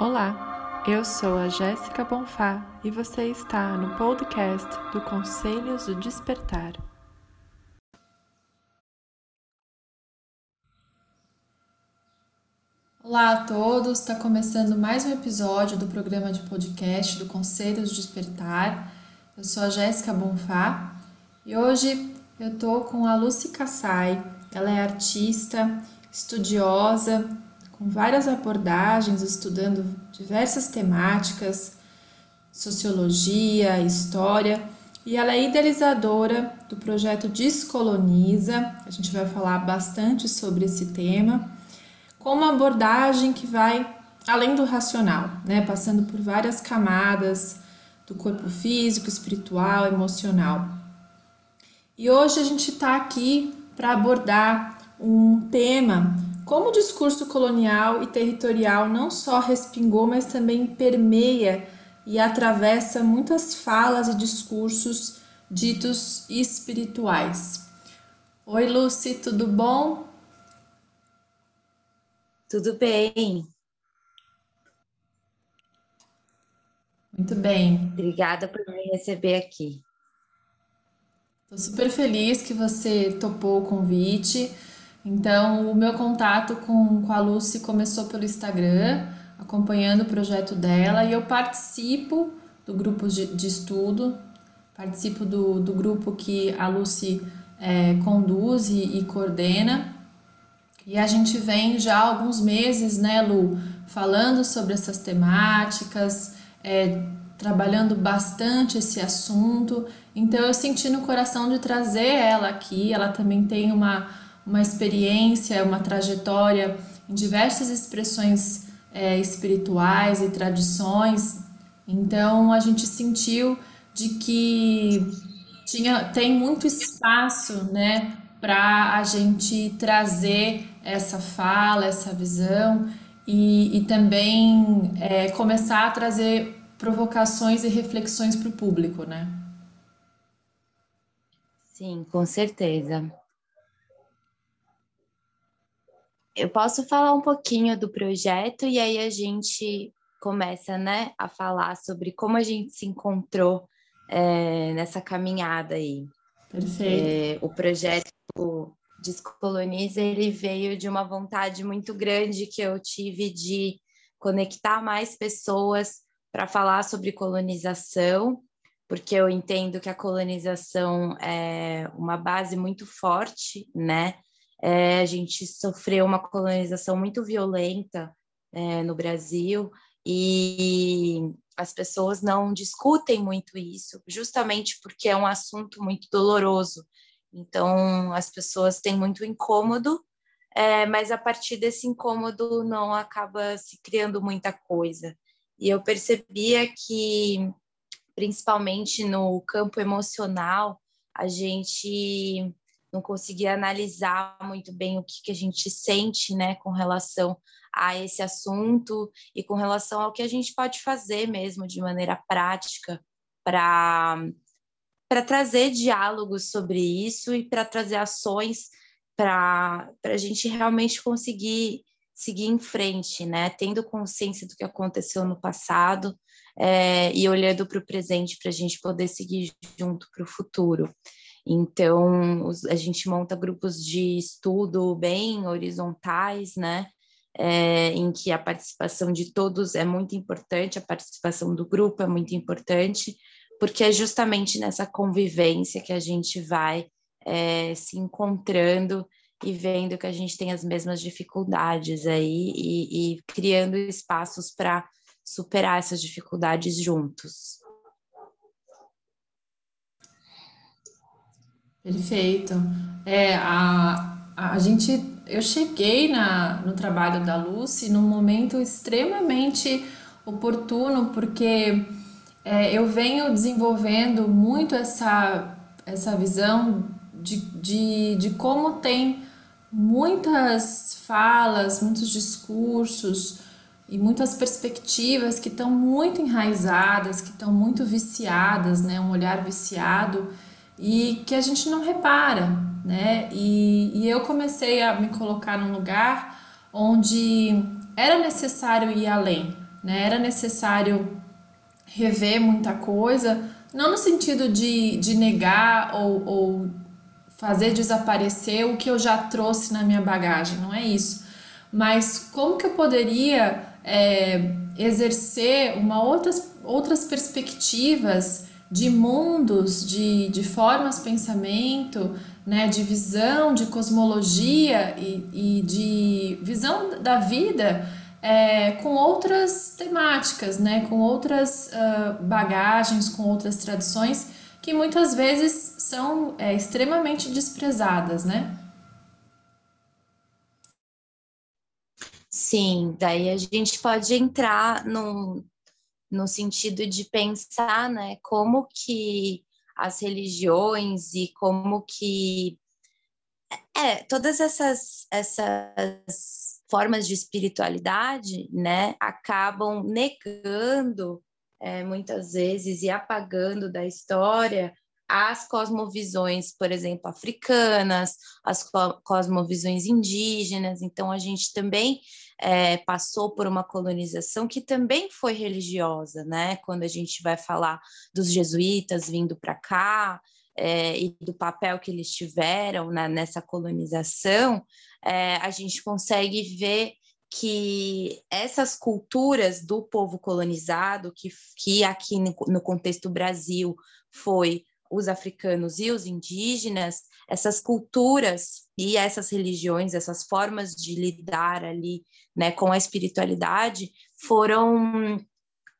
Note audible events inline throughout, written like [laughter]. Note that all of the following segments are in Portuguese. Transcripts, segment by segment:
Olá, eu sou a Jéssica Bonfá e você está no podcast do Conselhos do Despertar. Olá a todos, está começando mais um episódio do programa de podcast do Conselhos do Despertar. Eu sou a Jéssica Bonfá e hoje eu tô com a Lucy Kassai. Ela é artista, estudiosa, com várias abordagens, estudando diversas temáticas, sociologia, história, e ela é idealizadora do projeto Descoloniza. A gente vai falar bastante sobre esse tema, com uma abordagem que vai além do racional, né, passando por várias camadas do corpo físico, espiritual, emocional. E hoje a gente está aqui para abordar um tema como o discurso colonial e territorial não só respingou, mas também permeia e atravessa muitas falas e discursos ditos espirituais. Oi, Lucy, tudo bom? Tudo bem. Muito bem. Obrigada por me receber aqui. Estou super feliz que você topou o convite. Então, o meu contato com, com a Lucy começou pelo Instagram, acompanhando o projeto dela, e eu participo do grupo de, de estudo, participo do, do grupo que a Lucy é, conduz e, e coordena. E a gente vem já há alguns meses, né, Lu, falando sobre essas temáticas, é, trabalhando bastante esse assunto. Então eu senti no coração de trazer ela aqui. Ela também tem uma uma experiência, uma trajetória em diversas expressões é, espirituais e tradições. Então a gente sentiu de que tinha, tem muito espaço, né, para a gente trazer essa fala, essa visão e, e também é, começar a trazer provocações e reflexões para o público, né? Sim, com certeza. Eu posso falar um pouquinho do projeto e aí a gente começa, né, a falar sobre como a gente se encontrou é, nessa caminhada aí. Perfeito. É, o projeto Descoloniza, ele veio de uma vontade muito grande que eu tive de conectar mais pessoas para falar sobre colonização, porque eu entendo que a colonização é uma base muito forte, né, é, a gente sofreu uma colonização muito violenta é, no Brasil e as pessoas não discutem muito isso, justamente porque é um assunto muito doloroso. Então, as pessoas têm muito incômodo, é, mas a partir desse incômodo não acaba se criando muita coisa. E eu percebia que, principalmente no campo emocional, a gente não conseguia analisar muito bem o que, que a gente sente, né, com relação a esse assunto e com relação ao que a gente pode fazer mesmo de maneira prática para para trazer diálogos sobre isso e para trazer ações para a gente realmente conseguir seguir em frente, né? Tendo consciência do que aconteceu no passado é, e olhando para o presente para a gente poder seguir junto para o futuro. Então, a gente monta grupos de estudo bem horizontais, né? É, em que a participação de todos é muito importante, a participação do grupo é muito importante, porque é justamente nessa convivência que a gente vai é, se encontrando e vendo que a gente tem as mesmas dificuldades aí e, e criando espaços para superar essas dificuldades juntos. Perfeito. É, a, a gente, eu cheguei na, no trabalho da Lucy num momento extremamente oportuno, porque é, eu venho desenvolvendo muito essa, essa visão de, de, de como tem muitas falas, muitos discursos e muitas perspectivas que estão muito enraizadas, que estão muito viciadas, né? Um olhar viciado e que a gente não repara, né? E, e eu comecei a me colocar num lugar onde era necessário ir além, né? Era necessário rever muita coisa, não no sentido de, de negar ou, ou fazer desaparecer o que eu já trouxe na minha bagagem, não é isso. Mas como que eu poderia é, exercer uma outras, outras perspectivas de mundos, de, de formas pensamento, né, de visão, de cosmologia e, e de visão da vida é, com outras temáticas, né, com outras uh, bagagens, com outras tradições que muitas vezes são é, extremamente desprezadas, né? Sim, daí a gente pode entrar no, no sentido de pensar, né, como que as religiões e como que é, todas essas, essas formas de espiritualidade, né, acabam negando é, muitas vezes e apagando da história as cosmovisões, por exemplo, africanas, as cosmovisões indígenas. Então, a gente também é, passou por uma colonização que também foi religiosa, né? Quando a gente vai falar dos jesuítas vindo para cá. É, e do papel que eles tiveram né, nessa colonização, é, a gente consegue ver que essas culturas do povo colonizado, que, que aqui no, no contexto Brasil foi os africanos e os indígenas, essas culturas e essas religiões, essas formas de lidar ali né, com a espiritualidade foram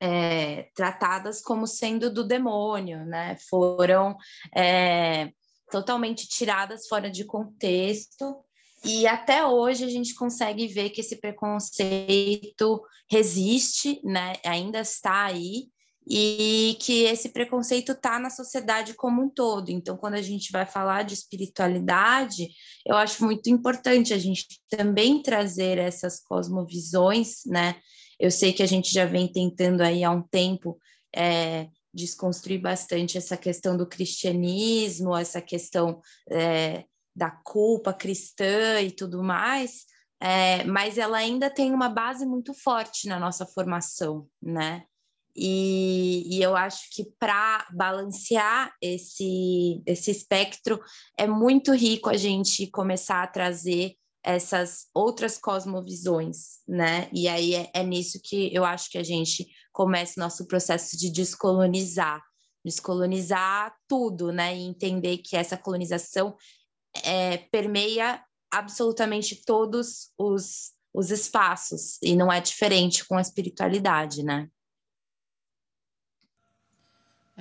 é, tratadas como sendo do demônio, né? foram é, totalmente tiradas fora de contexto. E até hoje a gente consegue ver que esse preconceito resiste, né? ainda está aí, e que esse preconceito está na sociedade como um todo. Então, quando a gente vai falar de espiritualidade, eu acho muito importante a gente também trazer essas cosmovisões, né? Eu sei que a gente já vem tentando aí há um tempo é, desconstruir bastante essa questão do cristianismo, essa questão é, da culpa cristã e tudo mais, é, mas ela ainda tem uma base muito forte na nossa formação, né? E, e, eu acho que para balancear esse, esse espectro é muito rico a gente começar a trazer essas outras cosmovisões, né? E aí é, é nisso que eu acho que a gente começa o nosso processo de descolonizar, descolonizar tudo, né? E entender que essa colonização é, permeia absolutamente todos os, os espaços, e não é diferente com a espiritualidade, né?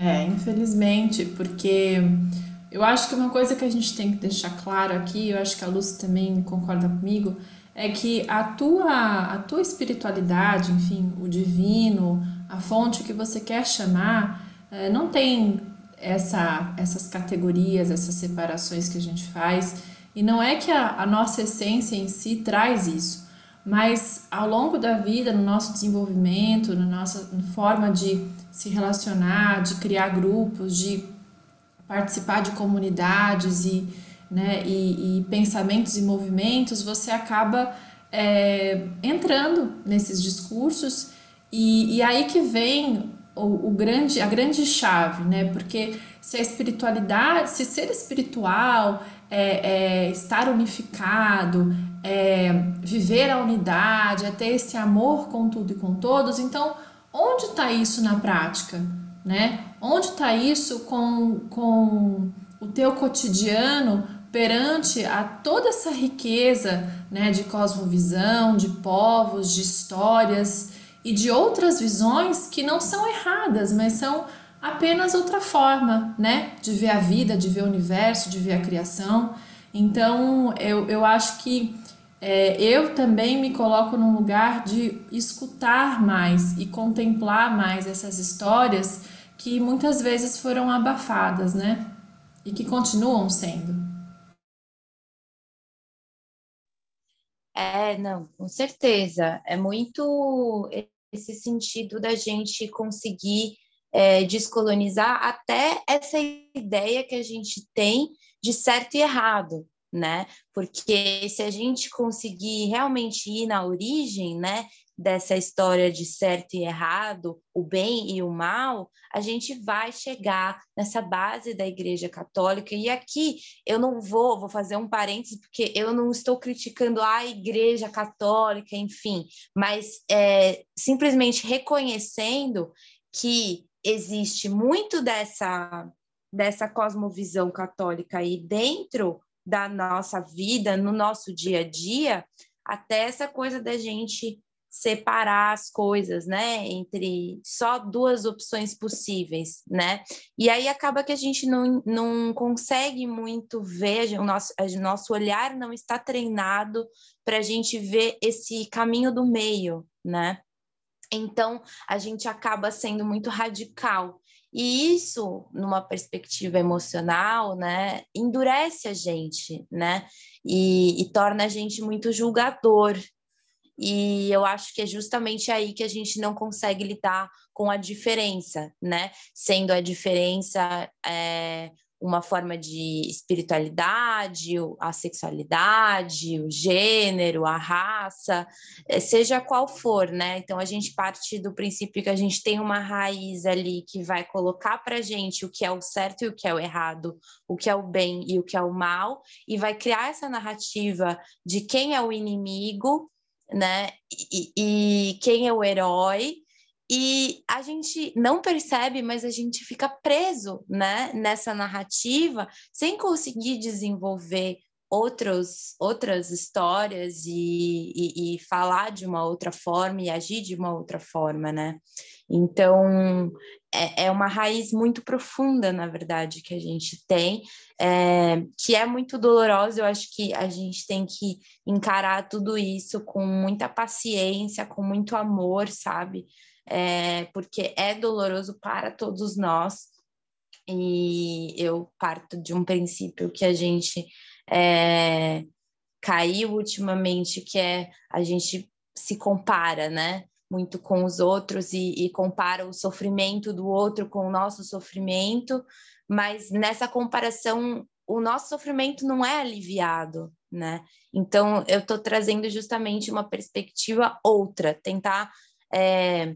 É, infelizmente, porque eu acho que uma coisa que a gente tem que deixar claro aqui, eu acho que a Lúcia também concorda comigo, é que a tua, a tua espiritualidade, enfim, o divino, a fonte que você quer chamar, é, não tem essa, essas categorias, essas separações que a gente faz, e não é que a, a nossa essência em si traz isso, mas ao longo da vida, no nosso desenvolvimento, na nossa forma de se relacionar, de criar grupos, de participar de comunidades e, né, e, e pensamentos e movimentos, você acaba é, entrando nesses discursos e, e aí que vem o, o, grande, a grande chave, né? Porque se a espiritualidade, se ser espiritual é, é estar unificado, é viver a unidade, é ter esse amor com tudo e com todos, então Onde está isso na prática? Né? Onde está isso com, com o teu cotidiano perante a toda essa riqueza né, de cosmovisão, de povos, de histórias e de outras visões que não são erradas, mas são apenas outra forma né, de ver a vida, de ver o universo, de ver a criação. Então eu, eu acho que é, eu também me coloco num lugar de escutar mais e contemplar mais essas histórias que muitas vezes foram abafadas, né? E que continuam sendo. É, não, com certeza. É muito esse sentido da gente conseguir é, descolonizar até essa ideia que a gente tem de certo e errado, né? Porque se a gente conseguir realmente ir na origem, né, dessa história de certo e errado, o bem e o mal, a gente vai chegar nessa base da Igreja Católica. E aqui eu não vou, vou fazer um parênteses, porque eu não estou criticando a Igreja Católica, enfim, mas é, simplesmente reconhecendo que existe muito dessa, dessa cosmovisão católica aí dentro da nossa vida, no nosso dia a dia, até essa coisa da gente separar as coisas, né, entre só duas opções possíveis, né? E aí acaba que a gente não, não consegue muito ver, o nosso, o nosso olhar não está treinado para a gente ver esse caminho do meio, né? Então a gente acaba sendo muito radical. E isso, numa perspectiva emocional, né, endurece a gente, né, e, e torna a gente muito julgador, e eu acho que é justamente aí que a gente não consegue lidar com a diferença, né? Sendo a diferença é, uma forma de espiritualidade, a sexualidade, o gênero, a raça, é, seja qual for, né? Então a gente parte do princípio que a gente tem uma raiz ali que vai colocar para gente o que é o certo e o que é o errado, o que é o bem e o que é o mal, e vai criar essa narrativa de quem é o inimigo né? E, e, quem é o herói. E a gente não percebe, mas a gente fica preso né, nessa narrativa sem conseguir desenvolver outros, outras histórias e, e, e, falar de uma outra forma e agir de uma outra forma, né? Então, é, é uma raiz muito profunda, na verdade, que a gente tem, é, que é muito dolorosa. Eu acho que a gente tem que encarar tudo isso com muita paciência, com muito amor, sabe? É, porque é doloroso para todos nós. E eu parto de um princípio que a gente é, caiu ultimamente, que é a gente se compara, né? Muito com os outros e, e compara o sofrimento do outro com o nosso sofrimento, mas nessa comparação o nosso sofrimento não é aliviado, né? Então eu estou trazendo justamente uma perspectiva outra, tentar é,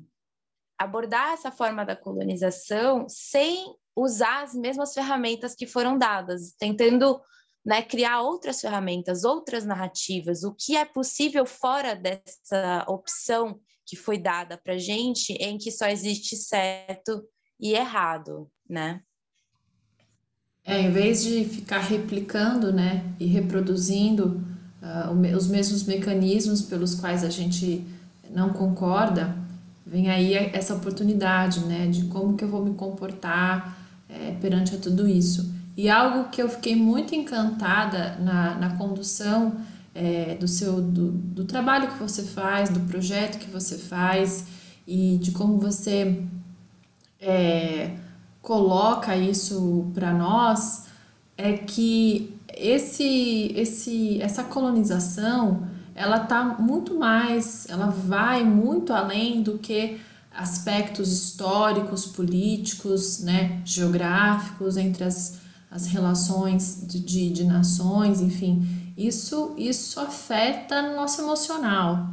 abordar essa forma da colonização sem usar as mesmas ferramentas que foram dadas, tentando né, criar outras ferramentas, outras narrativas, o que é possível fora dessa opção que foi dada para gente, em que só existe certo e errado, né? É, em vez de ficar replicando, né, e reproduzindo uh, os mesmos mecanismos pelos quais a gente não concorda, vem aí essa oportunidade, né, de como que eu vou me comportar é, perante a tudo isso. E algo que eu fiquei muito encantada na, na condução é, do seu do, do trabalho que você faz, do projeto que você faz e de como você é, coloca isso para nós é que esse, esse, essa colonização ela tá muito mais, ela vai muito além do que aspectos históricos, políticos, né, geográficos entre as as relações de, de, de nações, enfim, isso, isso afeta no nosso emocional,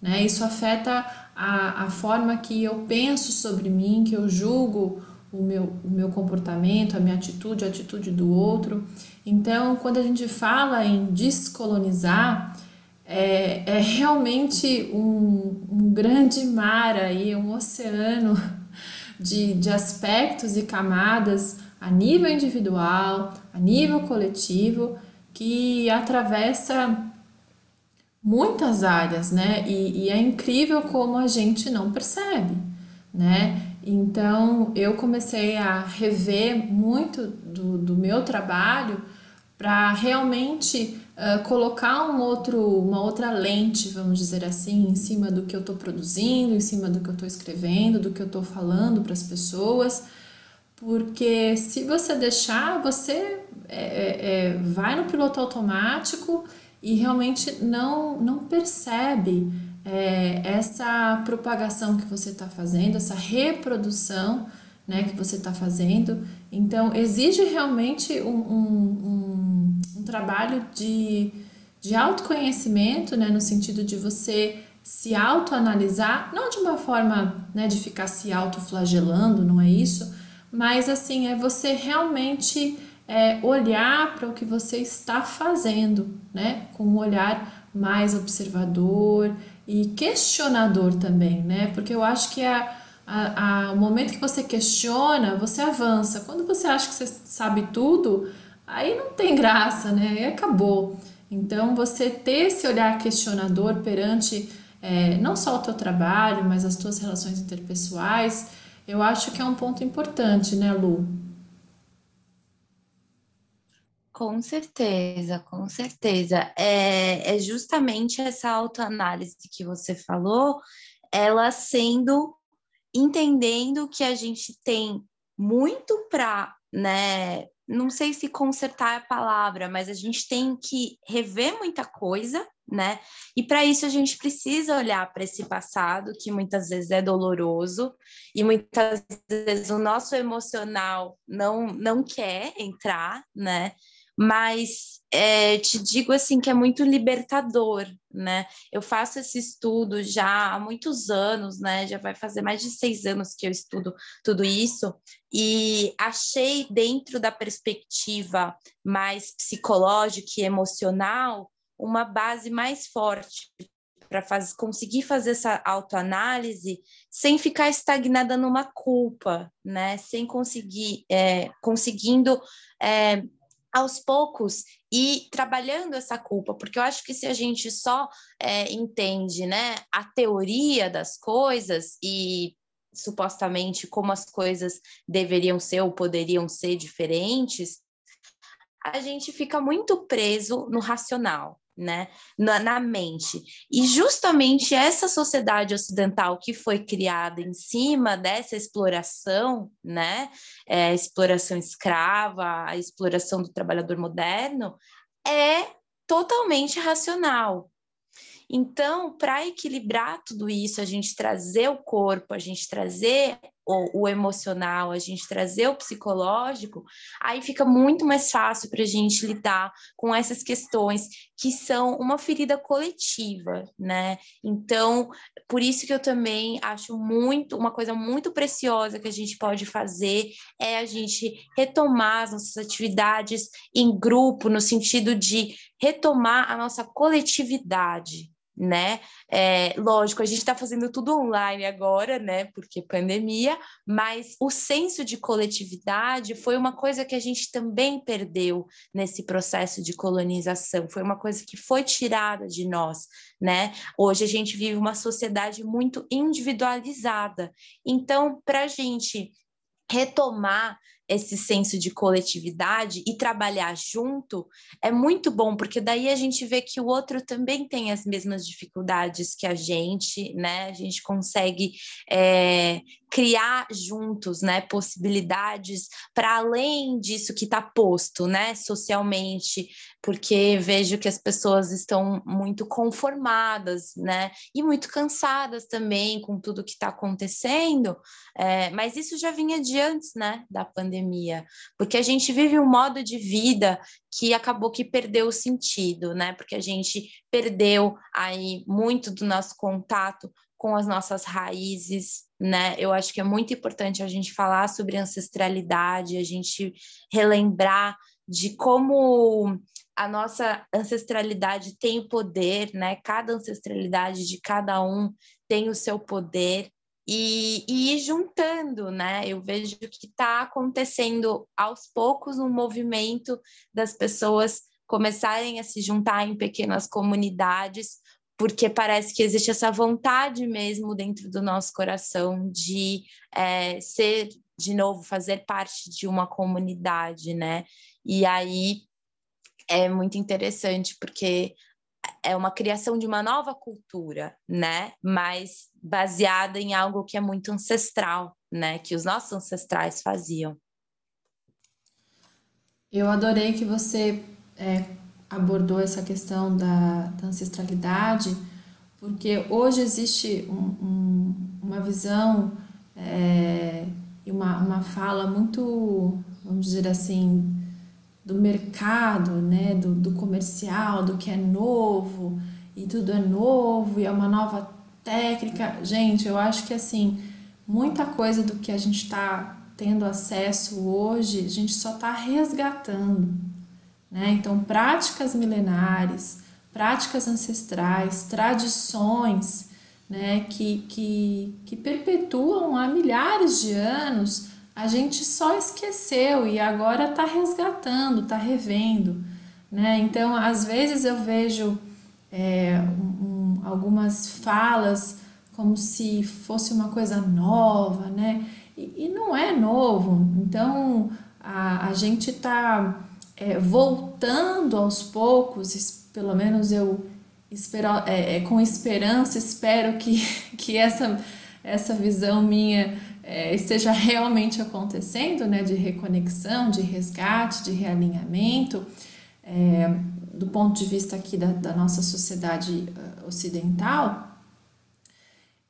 né? Isso afeta a, a forma que eu penso sobre mim, que eu julgo o meu, o meu comportamento, a minha atitude, a atitude do outro. Então, quando a gente fala em descolonizar, é, é realmente um, um grande mar aí, um oceano de, de aspectos e camadas a nível individual, a nível coletivo, que atravessa muitas áreas, né? E, e, é incrível como a gente não percebe, né? Então eu comecei a rever muito do, do meu trabalho para realmente uh, colocar um outro, uma outra lente, vamos dizer assim, em cima do que eu estou produzindo, em cima do que eu estou escrevendo, do que eu estou falando para as pessoas porque se você deixar, você é, é, é, vai no piloto automático e realmente não, não percebe é, essa propagação que você está fazendo, essa reprodução né, que você está fazendo. Então, exige realmente um, um, um, um trabalho de, de autoconhecimento, né, no sentido de você se autoanalisar, não de uma forma né, de ficar se autoflagelando, não é isso, mas assim, é você realmente é, olhar para o que você está fazendo, né? Com um olhar mais observador e questionador também, né? Porque eu acho que a, a, a, o momento que você questiona, você avança. Quando você acha que você sabe tudo, aí não tem graça, né? Aí acabou. Então, você ter esse olhar questionador perante é, não só o teu trabalho, mas as tuas relações interpessoais, eu acho que é um ponto importante, né, Lu? Com certeza, com certeza. É, é justamente essa autoanálise que você falou, ela sendo entendendo que a gente tem muito para, né, não sei se consertar é a palavra, mas a gente tem que rever muita coisa, né? E para isso a gente precisa olhar para esse passado que muitas vezes é doloroso e muitas vezes o nosso emocional não não quer entrar, né? Mas é, te digo assim que é muito libertador, né? Eu faço esse estudo já há muitos anos, né? Já vai fazer mais de seis anos que eu estudo tudo isso e achei dentro da perspectiva mais psicológica e emocional uma base mais forte para conseguir fazer essa autoanálise sem ficar estagnada numa culpa, né? Sem conseguir, é, conseguindo é, aos poucos e trabalhando essa culpa, porque eu acho que se a gente só é, entende né, a teoria das coisas e supostamente como as coisas deveriam ser ou poderiam ser diferentes, a gente fica muito preso no racional né, na, na, mente. E justamente essa sociedade ocidental que foi criada em cima dessa exploração, né, é, exploração escrava, a exploração do trabalhador moderno, é totalmente racional. Então, para equilibrar tudo isso, a gente trazer o corpo, a gente trazer o, o, emocional, a gente trazer o psicológico, aí fica muito mais fácil para a gente lidar com essas questões que são uma ferida coletiva, né? Então, por isso que eu também acho muito, uma coisa muito preciosa que a gente pode fazer é a gente retomar as nossas atividades em grupo, no sentido de retomar a nossa coletividade, né? É, lógico, a gente está fazendo tudo online agora, né? Porque pandemia, mas o senso de coletividade foi uma coisa que a gente também perdeu nesse processo de colonização, foi uma coisa que foi tirada de nós, né? Hoje a gente vive uma sociedade muito individualizada. Então, para a gente retomar esse senso de coletividade e trabalhar junto é muito bom, porque daí a gente vê que o outro também tem as mesmas dificuldades que a gente, né? A gente consegue é, criar juntos, né, possibilidades para além disso que está posto, né, socialmente, porque vejo que as pessoas estão muito conformadas, né, e muito cansadas também com tudo que está acontecendo, é, mas isso já vinha de antes, né, da pandemia, porque a gente vive um modo de vida que acabou que perdeu o sentido, né, porque a gente perdeu aí muito do nosso contato com as nossas raízes, né? Eu acho que é muito importante a gente falar sobre ancestralidade, a gente relembrar de como a nossa ancestralidade tem poder, né? Cada ancestralidade de cada um tem o seu poder e, e ir juntando, né? Eu vejo que está acontecendo aos poucos um movimento das pessoas começarem a se juntar em pequenas comunidades porque parece que existe essa vontade mesmo dentro do nosso coração de é, ser, de novo, fazer parte de uma comunidade, né? E aí é muito interessante, porque é uma criação de uma nova cultura, né? Mas baseada em algo que é muito ancestral, né? Que os nossos ancestrais faziam. Eu adorei que você é, abordou essa questão da, da ancestralidade, porque hoje existe um, um, uma visão é, e uma, uma fala muito, vamos dizer assim, do mercado, né, do, do comercial, do que é novo. e tudo é novo e é uma nova técnica. Gente, eu acho que assim, muita coisa do que a gente está tendo acesso hoje, a gente só está resgatando. Né? Então, práticas milenares, práticas ancestrais, tradições né, que, que, que perpetuam há milhares de anos, a gente só esqueceu e agora está resgatando, está revendo. Né? Então, às vezes eu vejo é, um, algumas falas como se fosse uma coisa nova, né? E, e não é novo. Então, a, a gente está é, voltando aos poucos, pelo menos eu espero, é, é, com esperança espero que, [laughs] que essa, essa visão minha é, esteja realmente acontecendo, né, de reconexão, de resgate, de realinhamento, é, do ponto de vista aqui da, da nossa sociedade uh, ocidental,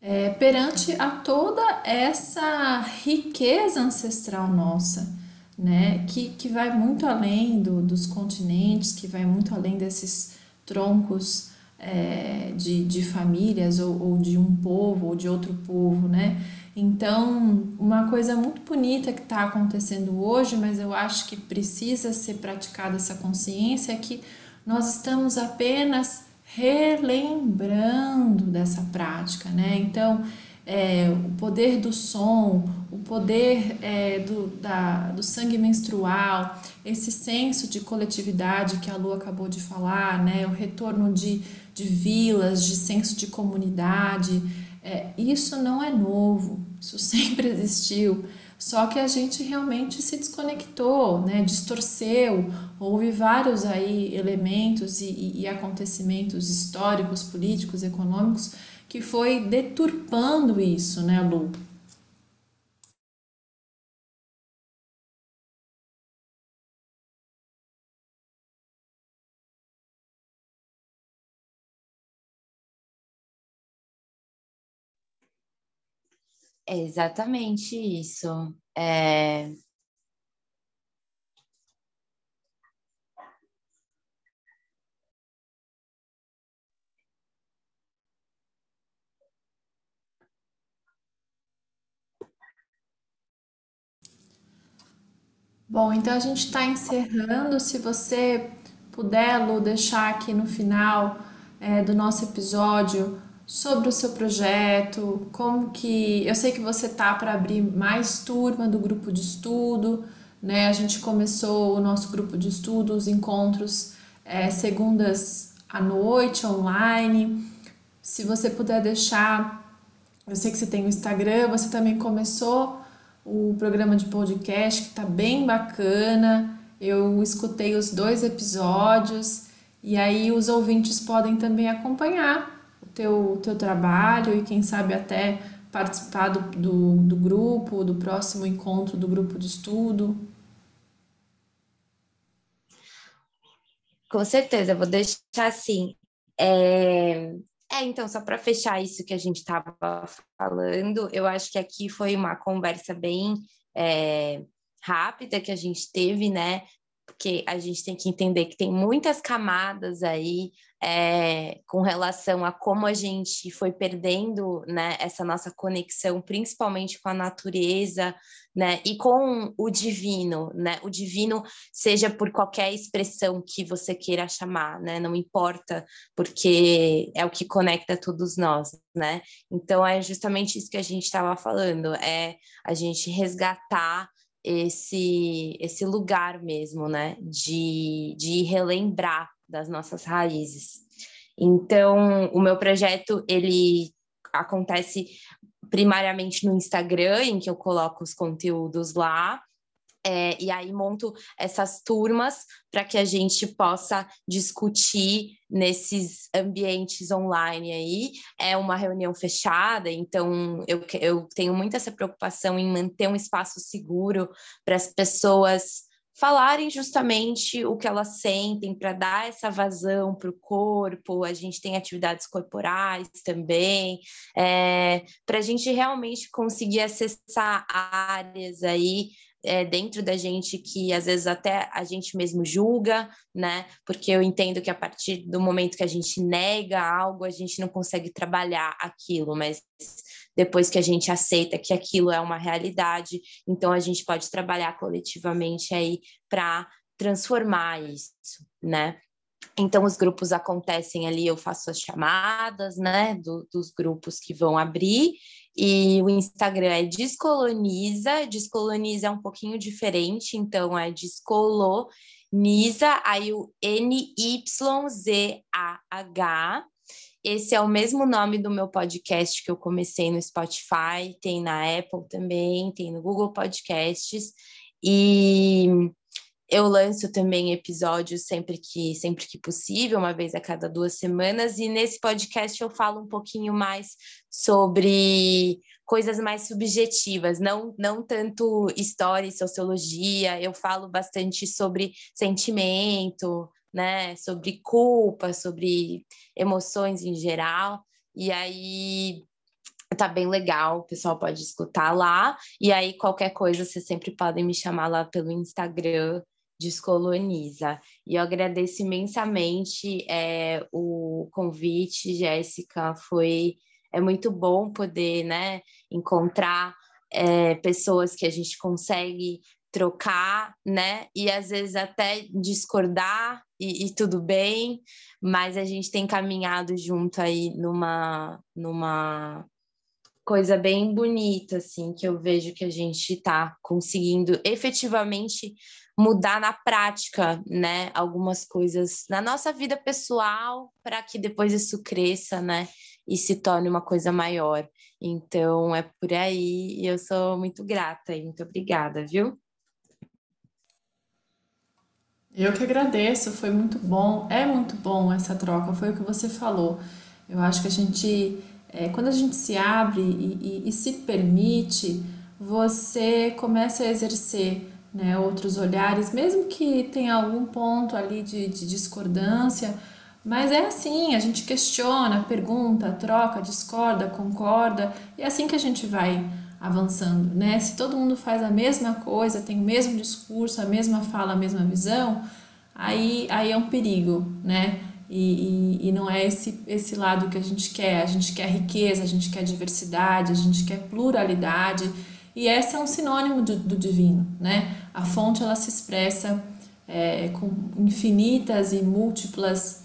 é, perante a toda essa riqueza ancestral nossa, né, que, que vai muito além do, dos continentes, que vai muito além desses troncos é, de, de famílias ou, ou de um povo ou de outro povo, né? Então, uma coisa muito bonita que está acontecendo hoje, mas eu acho que precisa ser praticada essa consciência, é que nós estamos apenas relembrando dessa prática, né? Então, é, o poder do som, o poder é, do, da, do sangue menstrual, esse senso de coletividade que a Lu acabou de falar, né? O retorno de, de vilas, de senso de comunidade, é, isso não é novo, isso [laughs] sempre existiu. Só que a gente realmente se desconectou, né? distorceu. Houve vários aí elementos e, e, e acontecimentos históricos, políticos, econômicos que foi deturpando isso, né, Lu? É exatamente isso. É... Bom, então a gente está encerrando. Se você puder, Lu, deixar aqui no final é, do nosso episódio sobre o seu projeto, como que eu sei que você tá para abrir mais turma do grupo de estudo, né? A gente começou o nosso grupo de estudo, os encontros é, segundas à noite online. Se você puder deixar, eu sei que você tem o Instagram, você também começou o programa de podcast que tá bem bacana. Eu escutei os dois episódios e aí os ouvintes podem também acompanhar teu, teu trabalho e quem sabe até participar do, do, do grupo, do próximo encontro do grupo de estudo? Com certeza, vou deixar assim. É, é então, só para fechar isso que a gente estava falando, eu acho que aqui foi uma conversa bem é, rápida que a gente teve, né? Porque a gente tem que entender que tem muitas camadas aí é, com relação a como a gente foi perdendo né, essa nossa conexão, principalmente com a natureza, né, e com o divino, né, o divino seja por qualquer expressão que você queira chamar, né, não importa, porque é o que conecta todos nós, né, então é justamente isso que a gente estava falando, é a gente resgatar esse, esse lugar mesmo, né, de, de relembrar das nossas raízes. Então, o meu projeto ele acontece primariamente no Instagram, em que eu coloco os conteúdos lá. É, e aí monto essas turmas para que a gente possa discutir nesses ambientes online aí. É uma reunião fechada, então eu, eu tenho muito essa preocupação em manter um espaço seguro para as pessoas falarem justamente o que elas sentem para dar essa vazão para o corpo. A gente tem atividades corporais também, é, para a gente realmente conseguir acessar áreas aí é, dentro da gente que às vezes até a gente mesmo julga, né? Porque eu entendo que a partir do momento que a gente nega algo, a gente não consegue trabalhar aquilo, mas depois que a gente aceita que aquilo é uma realidade, então a gente pode trabalhar coletivamente aí para transformar isso, né? Então, os grupos acontecem ali, eu faço as chamadas, né, do, dos grupos que vão abrir, e o Instagram é Descoloniza, Descoloniza é um pouquinho diferente, então é Descoloniza, aí o N-Y-Z-A-H, esse é o mesmo nome do meu podcast que eu comecei no Spotify, tem na Apple também, tem no Google Podcasts, e eu lanço também episódios sempre que sempre que possível, uma vez a cada duas semanas, e nesse podcast eu falo um pouquinho mais sobre coisas mais subjetivas, não, não tanto história e sociologia, eu falo bastante sobre sentimento, né, sobre culpa, sobre emoções em geral, e aí tá bem legal, o pessoal pode escutar lá, e aí qualquer coisa vocês sempre podem me chamar lá pelo Instagram, Descoloniza. E eu agradeço imensamente é, o convite, Jéssica. Foi é muito bom poder né, encontrar é, pessoas que a gente consegue trocar, né? E às vezes até discordar e, e, tudo bem, mas a gente tem caminhado junto aí numa, numa coisa bem bonita, assim, que eu vejo que a gente está conseguindo efetivamente mudar na prática, né, algumas coisas na nossa vida pessoal para que depois isso cresça, né, e se torne uma coisa maior. Então é por aí e eu sou muito grata muito obrigada, viu? Eu que agradeço, foi muito bom, é muito bom essa troca, foi o que você falou. Eu acho que a gente, é, quando a gente se abre e, e, e se permite, você começa a exercer né, outros olhares, mesmo que tenha algum ponto ali de, de discordância, mas é assim, a gente questiona, pergunta, troca, discorda, concorda, e é assim que a gente vai avançando, né? Se todo mundo faz a mesma coisa, tem o mesmo discurso, a mesma fala, a mesma visão, aí, aí é um perigo, né? E, e, e não é esse, esse lado que a gente quer. A gente quer riqueza, a gente quer diversidade, a gente quer pluralidade, e esse é um sinônimo do, do divino, né? A fonte ela se expressa é, com infinitas e múltiplas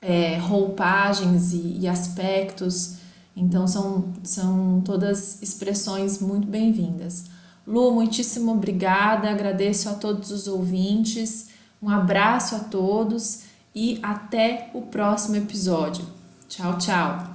é, roupagens e, e, aspectos, então são, são todas expressões muito bem-vindas. Lu, muitíssimo obrigada, agradeço a todos os ouvintes, um abraço a todos e até o próximo episódio. Tchau, tchau!